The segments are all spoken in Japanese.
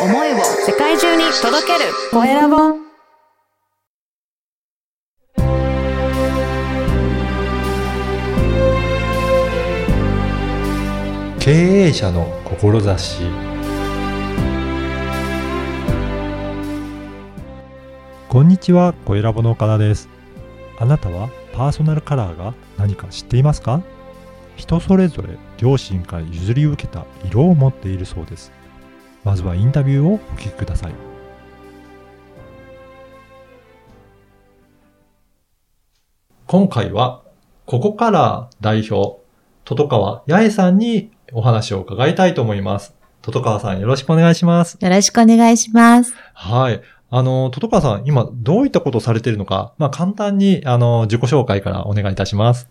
思いを世界中に届けるコエラボ経営者の志こんにちは、小ラボの岡田です。あなたはパーソナルカラーが何か知っていますか？人それぞれ両親から譲り受けた色を持っているそうです。まずはインタビューをお聞きください。今回は、ここから代表、トトカワ八重さんにお話を伺いたいと思います。トトカワさんよろしくお願いします。よろしくお願いします。はい。あの、トトカワさん、今どういったことをされているのか、まあ簡単に、あの、自己紹介からお願いいたします。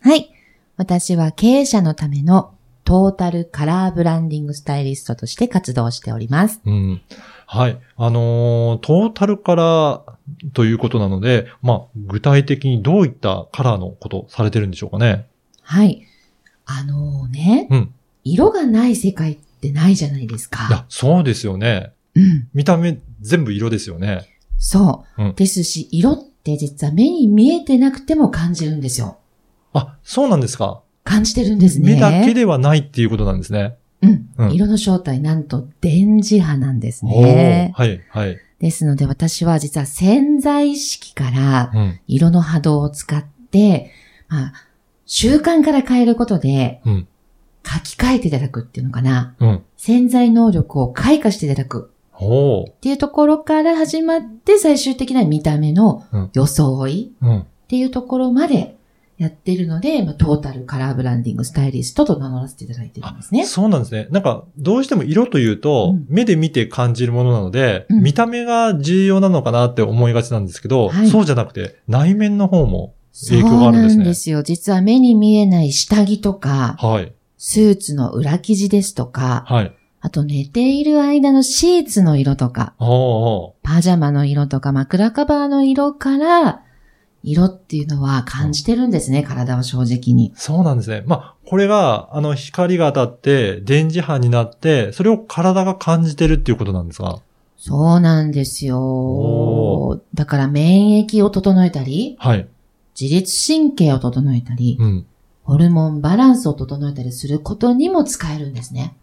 はい。私は経営者のためのトータルカラーブランディングスタイリストとして活動しております。うん。はい。あのートータルカラーということなので、まあ、具体的にどういったカラーのことされてるんでしょうかね。はい。あのね、うん。色がない世界ってないじゃないですいやか。、そうですよね。うん。見た目全部色ですよね。そう。うんですし、色って実は目に見えてなくても感じるんですよ。あ、そうなんですか。感じてるんですね。目だけではないっていうことなんですね。うん。うん色の正体、なんと電磁波なんですおねー。はい、はい。ですので私は実は潜在意識からうん、色の波動を使って、まあ、習慣から変えることで、うん、書き換えていただくっていうのかな。うん。潜在能力を開花していただくっていうところから始まって、最終的な見た目のうん装いうん。っていうところまでやっているので、まあ、トータルカラーブランディングスタイリストと名乗らせていただいてるんですね。そうなんですね。なんか、どうしても色というと、うん目で見て感じるものなので、うん見た目が重要なのかなって思いがちなんですけど、はいそうじゃなくて、内面の方もそう影響があるんですねなんですよ。実は目に見えない下着とか、はい。スーツの裏生地ですとか、はい。あと寝ている間のシーツの色とか、おーおパジャマの色とか枕カバーの色から、色っていうのは感じてるんですね、体は正直にー。そうなんですね。まあ、これが、あの、光が当たって、電磁波になって、それを体が感じてるっていうことなんですかそうなんですおよ。だから免疫を整えたり、はい。自律神経を整えたり、うん。ホルモンバランスを整えたりすることにも使えるんですね。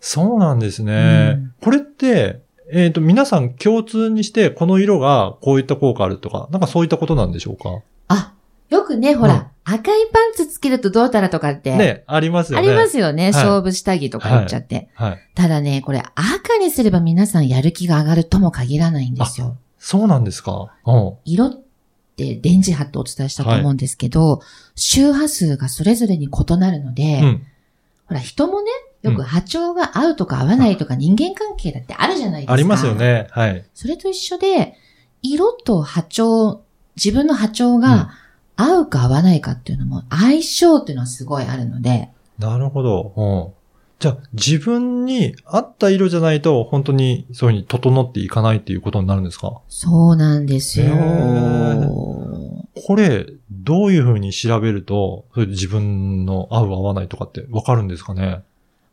そうなんですね。うんこれって、えっ、と、皆さん共通にして、この色がこういった効果あるとか、なんかそういったことなんでしょうか？あ、よくね、ほら、赤いパンツつけるとどうたらとかって、ね、ありますよね。ありますよね。はい勝負下着とか言っちゃって。はい。ただね、これ赤にすれば皆さんやる気が上がるとも限らないんですよ。そうなんですか？うん。色って電磁波ってお伝えしたと思うんですけど、周波数がそれぞれに異なるので、うん。ほら人もね、よく波長が合うとか合わないとか人間関係だってあるじゃないですか。ありますよ。ね。はい。それと一緒で、色と波長、自分の波長が合うか合わないかっていうのも相性っていうのはすごいあるので、なるほど。うん。じゃあ、自分に合った色じゃないと、本当にそういうふうに整っていかないっていうことになるんですか？そうなんですよ。へこれ、どういうふうに調べると、それで自分の合う合わないとかってわかるんですかね？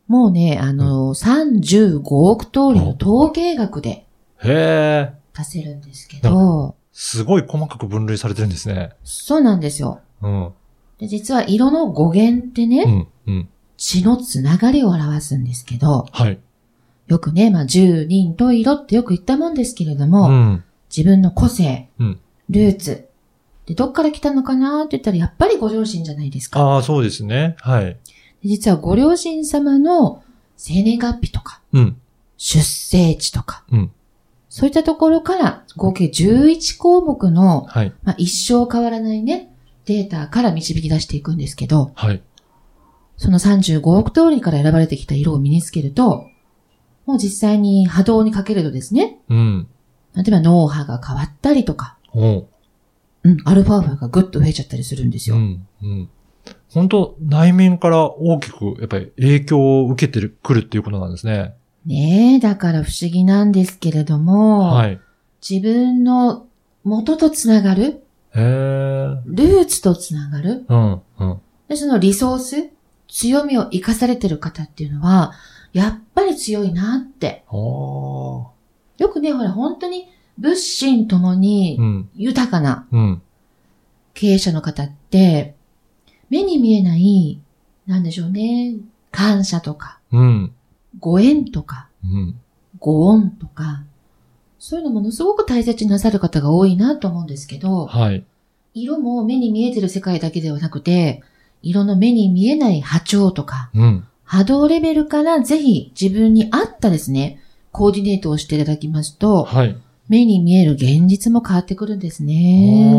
もうね、あの、35億通りの統計学でへえ。出せるんですけど、すごい細かく分類されてるんですね。そうなんですよ。うん。で実は色の語源ってね、うん。うん。血のつながりを表すんですけど、はい。よくね、まあ、十人と色ってよく言ったもんですけれども、うん。自分の個性、うんルーツ、で、どっから来たのかなって言ったら、やっぱりご両親じゃないですか。ああ、そうですね。はい。で実はご両親様の生年月日とか、うん。出生地とか、うんそういったところから合計11項目の、はい。まあ、一生変わらないね、データから導き出していくんですけど、はい。その35億通りから選ばれてきた色を身につけると、もう実際に波動にかけるとですね、うん。例えば脳波が変わったりとか、おううん、アルファ波がぐっと増えちゃったりするんですよ。うん。うん。本当内面から大きく、やっぱり影響を受けてる、くるっていうことなんですね。ねえ、だから不思議なんですけれども、はい。自分の元とつながる、へえ。ルーツとつながる、うん。うん。でそのリソース、強みを活かされてる方っていうのは、やっぱり強いなって。よくね、ほら、本当に物心ともにうん。豊かなうん。経営者の方って、目に見えない、なんでしょうね、感謝とか、うん。ご縁とか、うん。ご恩とか、そういうのものすごく大切になさる方が多いなと思うんですけど、はい。色も目に見えてる世界だけではなくて、色の目に見えない波長とか、うん。波動レベルからぜひ自分に合ったですね、コーディネートをしていただきますと、はい。目に見える現実も変わってくるんですね。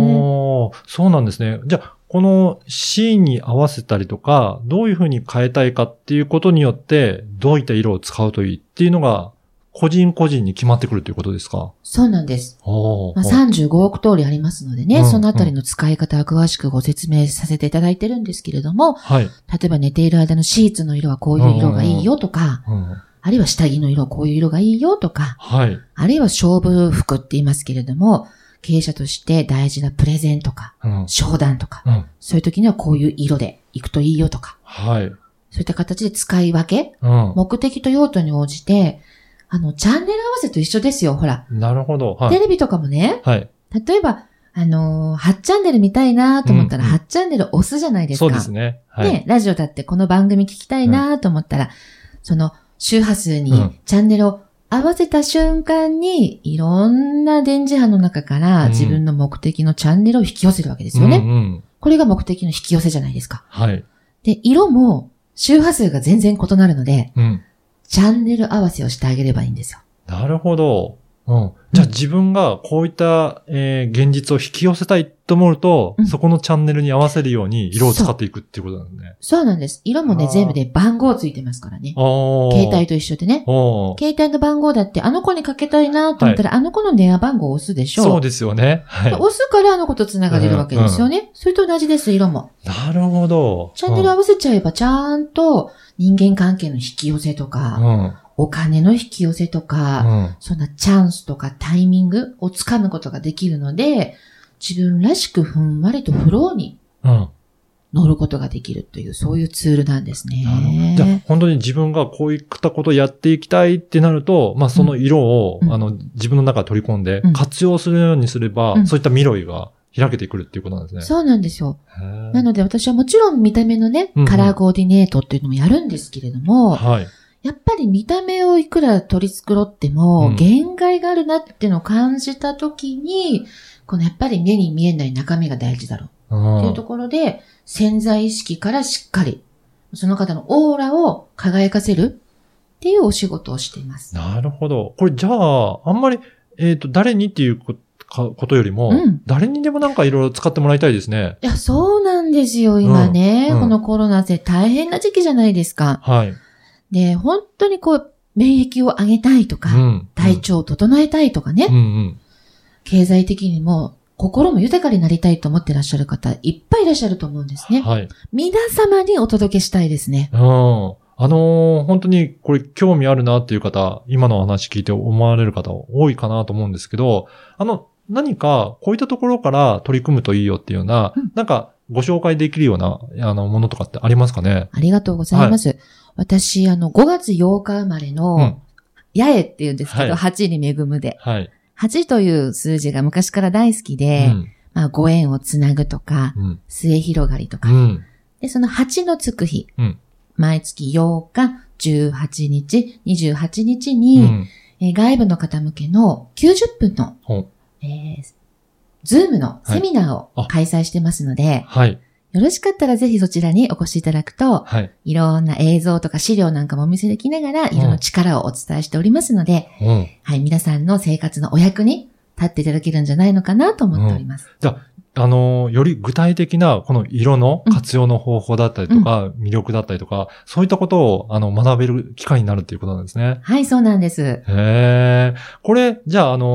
そうなんですね。じゃあ、このシーンに合わせたりとか、どういうふうに変えたいかっていうことによって、どういった色を使うといいっていうのが、個人個人に決まってくるということですか？そうなんです。まあ、35億通りありますのでね、うんそのあたりの使い方は詳しくご説明させていただいてるんですけれども、はい。例えば寝ている間のシーツの色はこういう色がいいよとか、うんあるいは下着の色はこういう色がいいよとか、はい。あるいは勝負服って言いますけれども、経営者として大事なプレゼンとか、うん。商談とか、うん。そういう時にはこういう色で行くといいよとか、はい。そういった形で使い分け、うん。目的と用途に応じて、あの、チャンネル合わせと一緒ですよ、ほら。なるほど。はい。テレビとかもね、はい。例えば、あのー、8チャンネル見たいなと思ったら、うんうん8チャンネル押すじゃないですか。そうですね。はい。ね、ラジオだってこの番組聞きたいなと思ったら、その周波数にうんチャンネルを合わせた瞬間に、いろんな電磁波の中からうん自分の目的のチャンネルを引き寄せるわけですよね。うんうん。これが目的の引き寄せじゃないですか。はい。で、色も周波数が全然異なるので、うん。チャンネル合わせをしてあげればいいんですよ。なるほど。うん。じゃあ自分がこういった、えー現実を引き寄せたいと思うと、うんそこのチャンネルに合わせるように色を使っていくっていうことなんですね。そうなんです。色もね、全部で番号ついてますからね。携帯と一緒でね。携帯の番号だって、あの子にかけたいなと思ったら、あの子の電話番号を押すでしょそうですよね。はい。押すからあの子と繋がれるわけですよね。それと同じです、色も。なるほど。チャンネル合わせちゃえば、ちゃんと人間関係の引き寄せとうか、ん。お金の引き寄せとうか、ん。そんなチャンスとかタイミングをつかむことができるので、自分らしくふんわりとフローにうん。乗ることができるという、そういうツールなんですなるほどじゃあね。本当に自分がこういったことをやっていきたいってなると、まあその色を、うんあの自分の中に取り込んでうん活用するようにすれば、うんそういった未来が開けてくるっていうことなんですね。そうなんですよ。なので私はもちろん見た目のねカラーコーディネートっていうのもやるんですけれども、はい。やっぱり見た目をいくら取り繕ってうも、ん限界があるなってのを感じたときに、このやっぱり目に見えない中身が大事だろううんっていうところで、潜在意識からしっかり、その方のオーラを輝かせるっていうお仕事をしています。なるほど。これじゃあ、あんまり、えっ、と、誰にっていうこかことよりも、うん誰にでもなんかいろいろ使ってもらいたいですね。いや、そうなんですよ、今ね。うんうんこのコロナで大変な時期じゃないですか。はい。で、本当にこう、免疫を上げたいとか、うん。体調を整えたいとかね、うんうん。経済的にも心も豊かになりたいと思ってらっしゃる方、いっぱいいらっしゃると思うんですね。はい。皆様にお届けしたいですね。うん。あのー本当にこれ興味あるなっていう方、今のお話聞いて思われる方多いかなと思うんですけど、あの、何かこういったところから取り組むといいよっていうような、うんなんかご紹介できるような、あの、ものとかってありますかね？ありがとうございます。私、あの、5月8日生まれうんの、。八重って言うんですけど、はい8に恵むで。はい。8という数字が昔から大好きうで、ん。まあ、ご縁をつなぐとか、うん。末広がりとか。うん。で、その8のつく日、うん毎月8日、18日、28日うに、ん。えー外部の方向けの90分の、ほえー、ズームのセミナーをあ開催してますので、はい。よろしかったらぜひそちらにお越しいただくと、はい。いろんな映像とか資料なんかもお見せできながら、色の力をお伝えしておりますので、うん。はい、皆さんの生活のお役に立っていただけるんじゃないのかなと思っております。あのーより具体的な、この色の活用の方法だったりとか、魅力だったりとか、そういったことを、あの、学べる機会になるっていうことなんですね。はい、そうなんです。へえ。これ、じゃあ、あのー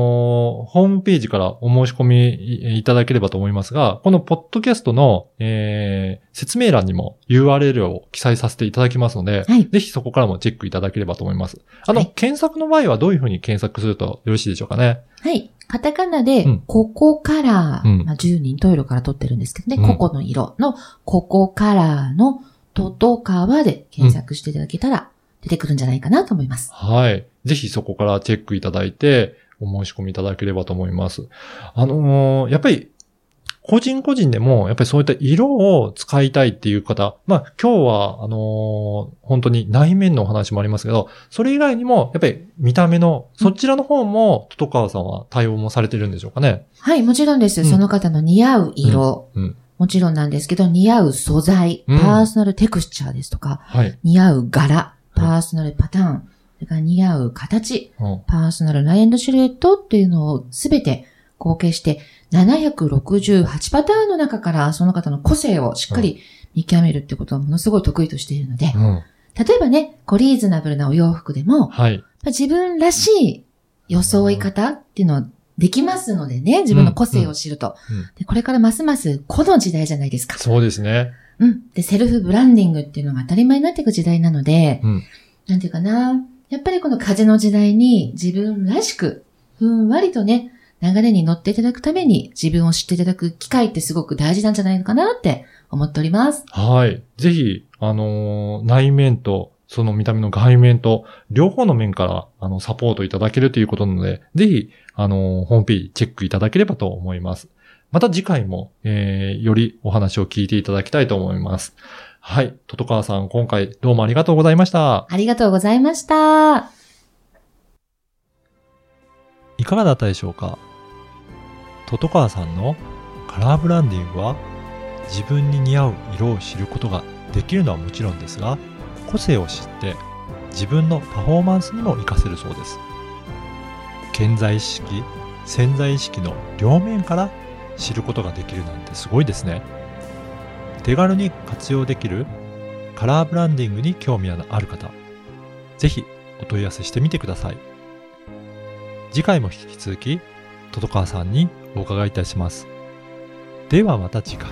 ホームページからお申し込みいいただければと思いますが、このポッドキャストの、えー、説明欄にも URL を記載させていただきますので、はいぜひそこからもチェックいただければと思います。あの、はい検索の場合はどういうふうに検索するとよろしいでしょうかね？はい。カタカナでうん、ここから、うんまあ、10人トイレから撮ってるんですけどね、うんここの色の、ここからの、ととかわで検索していただけたら出てくるんじゃないかなと思います。はい。ぜひそこからチェックいただいて、お申し込みいただければと思います。あのーやっぱり、個人個人でも、やっぱりそういった色を使いたいっていう方、まあ今日は、あのー本当に内面のお話もありますけど、それ以外にも、やっぱり見た目の、そちらの方も、トトカワさんは対応もされてるんでしょうかね。はい、もちろんです。うんその方の似合う色、うん。もちろんなんですけど、似合う素材、うんパーソナルテクスチャーですとか、はい。似合う柄、パーソナルパターン、それから似合う形、うんパーソナルラインシルエットっていうのをすべて合計して768パターンの中からその方の個性をしっかり見極めるってことはものすごい得意としているので、うん。例えばね、こうリーズナブルなお洋服でも、はい。自分らしい装い方っていうのはできますのでね、自分の個性を知ると。うんでこれからますますこの時代じゃないですか。そうですね。うん。で、セルフブランディングっていうのが当たり前になっていく時代なので、うんなんていうかな。やっぱりこの風の時代に自分らしく、ふんわりとね、流れに乗っていただくために自分を知っていただく機会ってすごく大事なんじゃないのかなって思っております。はい。ぜひ、あのー内面と、その見た目の外面と、両方の面から、あの、サポートいただけるということなので、ぜひ、あのーホームページチェックいただければと思います。また次回も、えー、よりお話を聞いていただきたいと思います。はい。トトカワさん、今回どうもありがとうございました。ありがとうございました。いかがだったでしょうか？トトカワさんのカラーブランディングは自分に似合う色を知ることができるのはもちろんですが個性を知って自分のパフォーマンスにも活かせるそうです。潜在意識潜在意識の両面から知ることができるなんてすごいですね。手軽に活用できるカラーブランディングに興味のある方ぜひお問い合わせしてみてください。次回も引き続き、トトカワさんにお伺いいたします。ではまた次回。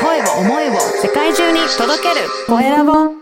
声を思いを世界中に届けるコエラボ